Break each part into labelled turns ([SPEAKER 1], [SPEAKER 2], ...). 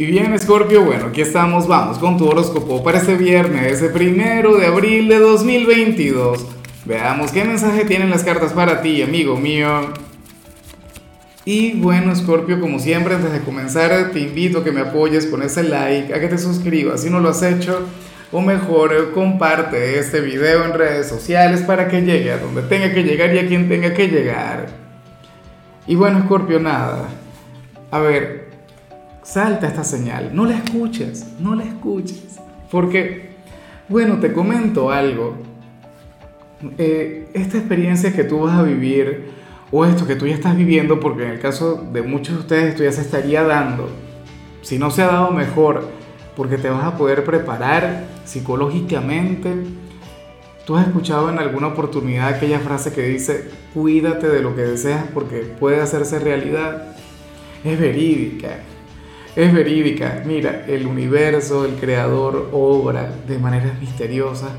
[SPEAKER 1] Y bien, Scorpio, bueno, aquí estamos, vamos con tu horóscopo para este viernes, ese primero de abril de 2022. Veamos qué mensaje tienen las cartas para ti, amigo mío. Y bueno, Scorpio, como siempre, antes de comenzar, te invito a que me apoyes con ese like, a que te suscribas si no lo has hecho, o mejor, comparte este video en redes sociales para que llegue a donde tenga que llegar y a quien tenga que llegar. Y bueno, Scorpio, nada. A ver, Salta esta señal, no la escuches, no la escuches. Porque, bueno, te comento algo. Eh, esta experiencia que tú vas a vivir, o esto que tú ya estás viviendo, porque en el caso de muchos de ustedes esto ya se estaría dando, si no se ha dado mejor, porque te vas a poder preparar psicológicamente. Tú has escuchado en alguna oportunidad aquella frase que dice, cuídate de lo que deseas porque puede hacerse realidad. Es verídica es verídica. Mira, el universo, el creador, obra de maneras misteriosas.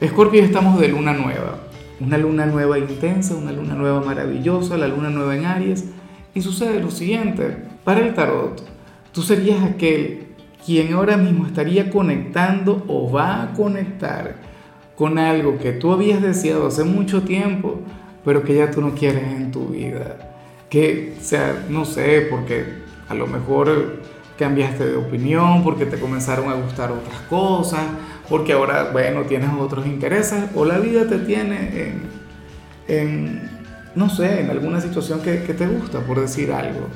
[SPEAKER 1] Escorpio, estamos de luna nueva. Una luna nueva intensa, una luna nueva maravillosa, la luna nueva en Aries. Y sucede lo siguiente. Para el tarot, tú serías aquel quien ahora mismo estaría conectando o va a conectar con algo que tú habías deseado hace mucho tiempo, pero que ya tú no quieres en tu vida. Que, o sea, no sé, porque a lo mejor cambiaste de opinión porque te comenzaron a gustar otras cosas, porque ahora, bueno, tienes otros intereses o la vida te tiene en, no sé, en alguna situación que, te gusta, por decir algo.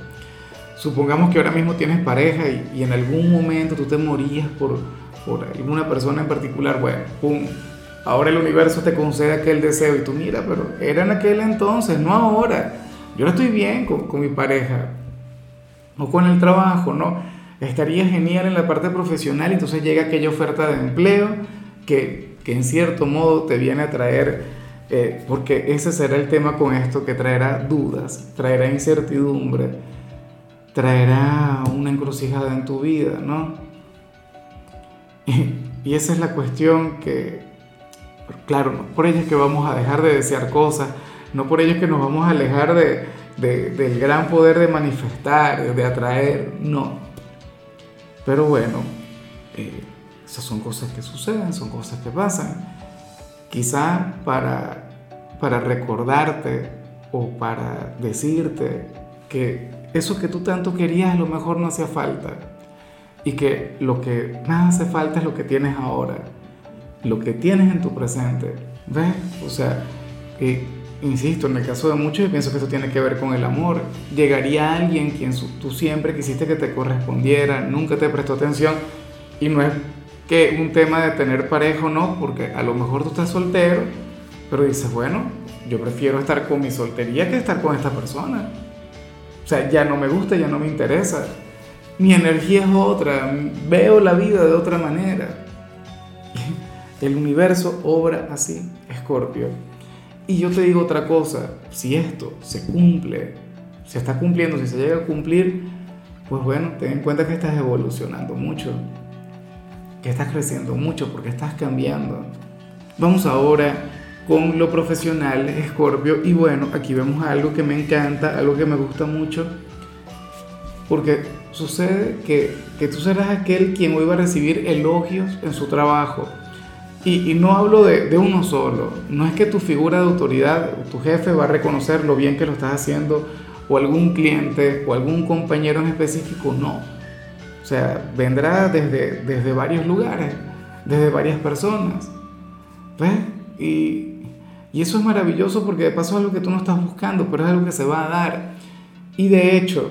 [SPEAKER 1] Supongamos que ahora mismo tienes pareja y, en algún momento tú te morías por, por alguna persona en particular, bueno, ahora el universo te concede aquel deseo y tú mira, pero era en aquel entonces, no ahora. Yo estoy bien con, con mi pareja, o con el trabajo, ¿no? Estaría genial en la parte profesional, entonces llega aquella oferta de empleo que, que en cierto modo te viene a traer, eh, porque ese será el tema con esto, que traerá dudas, traerá incertidumbre, traerá una encrucijada en tu vida, ¿no? Y, esa es la cuestión que, claro, no por ello es que vamos a dejar de desear cosas, no por ello es que nos vamos a alejar de, del gran poder de manifestar, de atraer, no. Pero bueno, eh, esas son cosas que suceden, son cosas que pasan. Quizá para, para recordarte o para decirte que eso que tú tanto querías a lo mejor no hacía falta y que lo que más hace falta es lo que tienes ahora, lo que tienes en tu presente. ¿Ves? O sea, que insisto, en el caso de muchos, yo pienso que eso tiene que ver con el amor. Llegaría alguien quien tú siempre quisiste que te correspondiera, nunca te prestó atención, y no es que un tema de tener pareja o no, porque a lo mejor tú estás soltero, pero dices, bueno, yo prefiero estar con mi soltería que estar con esta persona. O sea, ya no me gusta, ya no me interesa. Mi energía es otra, veo la vida de otra manera. El universo obra así, Escorpio. Y yo te digo otra cosa, si esto se cumple, se está cumpliendo, si se llega a cumplir, pues bueno, ten en cuenta que estás evolucionando mucho, que estás creciendo mucho porque estás cambiando. Vamos ahora con lo profesional, Escorpio, y bueno, aquí vemos algo que me encanta, algo que me gusta mucho, porque sucede que, que tú serás aquel quien hoy va a recibir elogios en su trabajo y, no hablo de, uno solo, no es que tu figura de autoridad, tu jefe va a reconocer lo bien que lo estás haciendo, o algún cliente, o algún compañero en específico, no. O sea, vendrá desde, desde varios lugares, desde varias personas. ¿Ves? Y, y eso es maravilloso porque de paso es algo que tú no estás buscando, pero es algo que se va a dar. Y de hecho,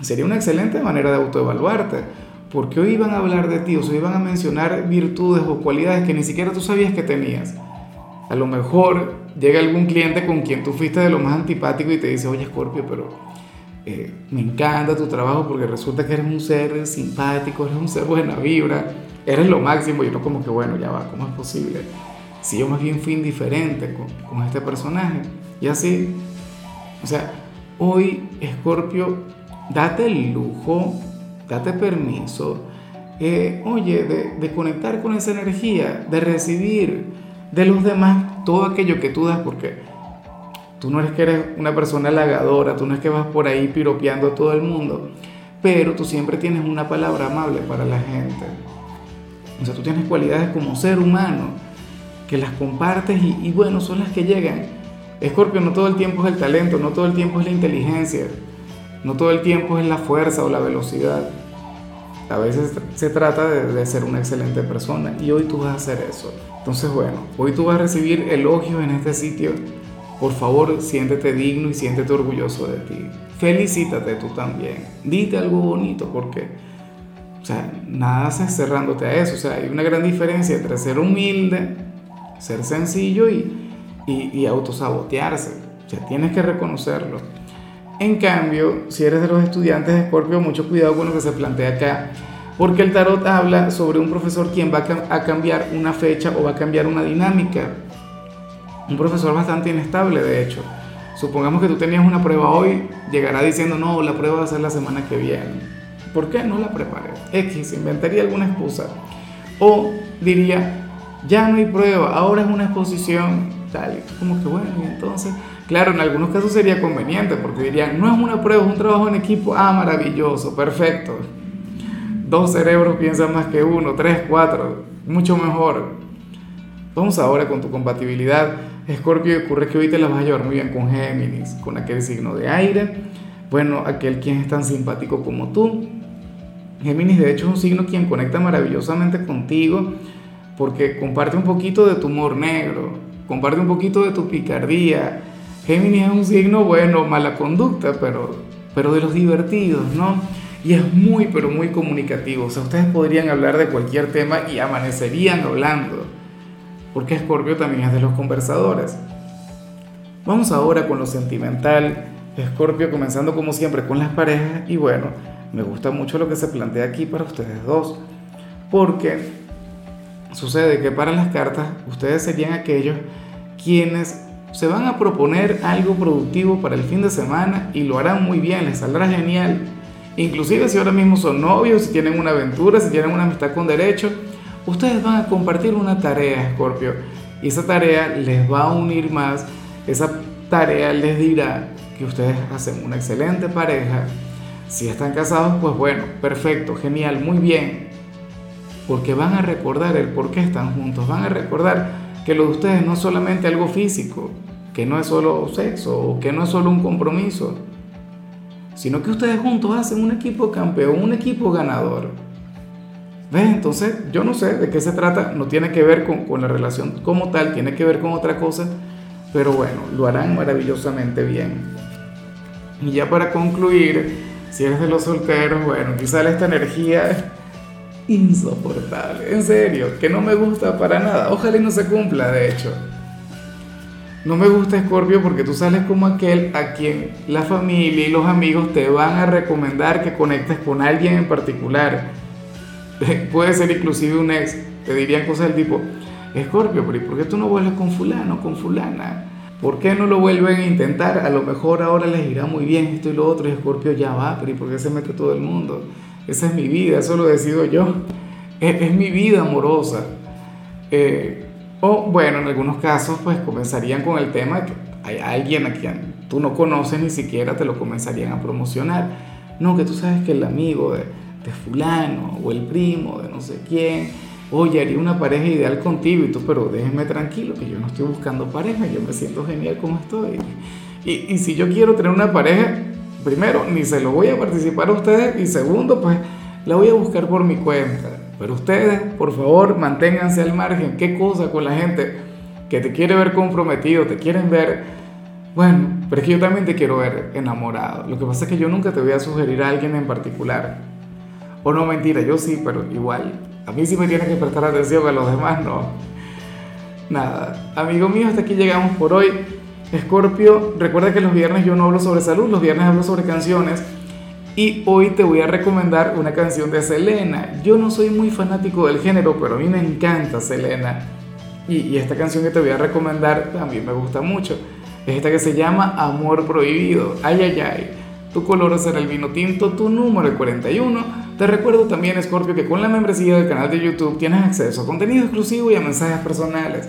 [SPEAKER 1] sería una excelente manera de autoevaluarte porque hoy iban a hablar de ti, o se iban a mencionar virtudes o cualidades que ni siquiera tú sabías que tenías. A lo mejor llega algún cliente con quien tú fuiste de lo más antipático y te dice, oye Scorpio, pero eh, me encanta tu trabajo porque resulta que eres un ser simpático, eres un ser buena vibra, eres lo máximo. Y no como que, bueno, ya va, ¿cómo es posible? Si yo más bien fui indiferente con, con este personaje. Y así, o sea, hoy Scorpio, date el lujo date permiso, eh, oye, de, conectar con esa energía, de recibir de los demás todo aquello que tú das, porque tú no eres que eres una persona halagadora, tú no es que vas por ahí piropeando a todo el mundo, pero tú siempre tienes una palabra amable para la gente. O sea, tú tienes cualidades como ser humano que las compartes y, y bueno, son las que llegan. Escorpio, no todo el tiempo es el talento, no todo el tiempo es la inteligencia, no todo el tiempo es la fuerza o la velocidad. A veces se trata de, ser una excelente persona y hoy tú vas a hacer eso. Entonces, bueno, hoy tú vas a recibir elogios en este sitio. Por favor, siéntete digno y siéntete orgulloso de ti. Felicítate tú también. Dite algo bonito porque, o sea, nada haces cerrándote a eso. O sea, hay una gran diferencia entre ser humilde, ser sencillo y, y, y autosabotearse. O sea, tienes que reconocerlo. En cambio, si eres de los estudiantes de Escorpio, mucho cuidado con lo que se plantea acá, porque el tarot habla sobre un profesor quien va a cambiar una fecha o va a cambiar una dinámica. Un profesor bastante inestable, de hecho. Supongamos que tú tenías una prueba hoy, llegará diciendo, no, la prueba va a ser la semana que viene. ¿Por qué no la preparé? X, inventaría alguna excusa. O diría, ya no hay prueba, ahora es una exposición, tal. Como que bueno, entonces Claro, en algunos casos sería conveniente porque dirían, no es una prueba, es un trabajo en equipo. Ah, maravilloso, perfecto. Dos cerebros piensan más que uno, tres, cuatro, mucho mejor. Vamos ahora con tu compatibilidad. Escorpio, ocurre que hoy te la vas a llevar muy bien con Géminis, con aquel signo de aire. Bueno, aquel quien es tan simpático como tú. Géminis, de hecho, es un signo quien conecta maravillosamente contigo porque comparte un poquito de tu humor negro, comparte un poquito de tu picardía, Géminis es un signo, bueno, mala conducta, pero, pero de los divertidos, ¿no? Y es muy, pero muy comunicativo. O sea, ustedes podrían hablar de cualquier tema y amanecerían hablando. Porque Escorpio también es de los conversadores. Vamos ahora con lo sentimental. Escorpio comenzando como siempre con las parejas. Y bueno, me gusta mucho lo que se plantea aquí para ustedes dos. Porque sucede que para las cartas ustedes serían aquellos quienes se van a proponer algo productivo para el fin de semana y lo harán muy bien, les saldrá genial. Inclusive si ahora mismo son novios, si tienen una aventura, si tienen una amistad con derecho, ustedes van a compartir una tarea, Scorpio. Y esa tarea les va a unir más, esa tarea les dirá que ustedes hacen una excelente pareja. Si están casados, pues bueno, perfecto, genial, muy bien. Porque van a recordar el por qué están juntos, van a recordar que lo de ustedes no es solamente algo físico, que no es solo sexo o que no es solo un compromiso, sino que ustedes juntos hacen un equipo campeón, un equipo ganador. ¿Ves? Entonces, yo no sé de qué se trata, no tiene que ver con, con la relación como tal, tiene que ver con otra cosa, pero bueno, lo harán maravillosamente bien. Y ya para concluir, si eres de los solteros, bueno, quizá esta energía insoportable, en serio, que no me gusta para nada. Ojalá no se cumpla, de hecho. No me gusta Scorpio porque tú sales como aquel a quien la familia y los amigos te van a recomendar que conectes con alguien en particular. Puede ser inclusive un ex. Te dirían cosas del tipo, Scorpio, pero ¿y por qué tú no vuelves con fulano, con fulana? ¿Por qué no lo vuelven a intentar? A lo mejor ahora les irá muy bien esto y lo otro y Scorpio ya va, pero ¿y por qué se mete todo el mundo? Esa es mi vida, eso lo decido yo. Es, mi vida amorosa. Eh, o bueno, en algunos casos pues comenzarían con el tema que hay alguien a quien tú no conoces ni siquiera te lo comenzarían a promocionar. No, que tú sabes que el amigo de, de fulano o el primo de no sé quién, oye, haría una pareja ideal contigo y tú, pero déjeme tranquilo que yo no estoy buscando pareja, yo me siento genial como estoy. Y si yo quiero tener una pareja, primero, ni se lo voy a participar a ustedes y segundo, pues la voy a buscar por mi cuenta. Pero ustedes, por favor, manténganse al margen. ¿Qué cosa con la gente que te quiere ver comprometido, te quieren ver... Bueno, pero es que yo también te quiero ver enamorado. Lo que pasa es que yo nunca te voy a sugerir a alguien en particular. O no, mentira, yo sí, pero igual. A mí sí me tiene que prestar atención, a los demás no. Nada, amigo mío, hasta aquí llegamos por hoy. Escorpio, recuerda que los viernes yo no hablo sobre salud, los viernes hablo sobre canciones. Y hoy te voy a recomendar una canción de Selena. Yo no soy muy fanático del género, pero a mí me encanta Selena. Y, esta canción que te voy a recomendar también me gusta mucho. Es esta que se llama Amor Prohibido. Ay, ay, ay. Tu color será el vino tinto, tu número el 41. Te recuerdo también, Scorpio, que con la membresía del canal de YouTube tienes acceso a contenido exclusivo y a mensajes personales.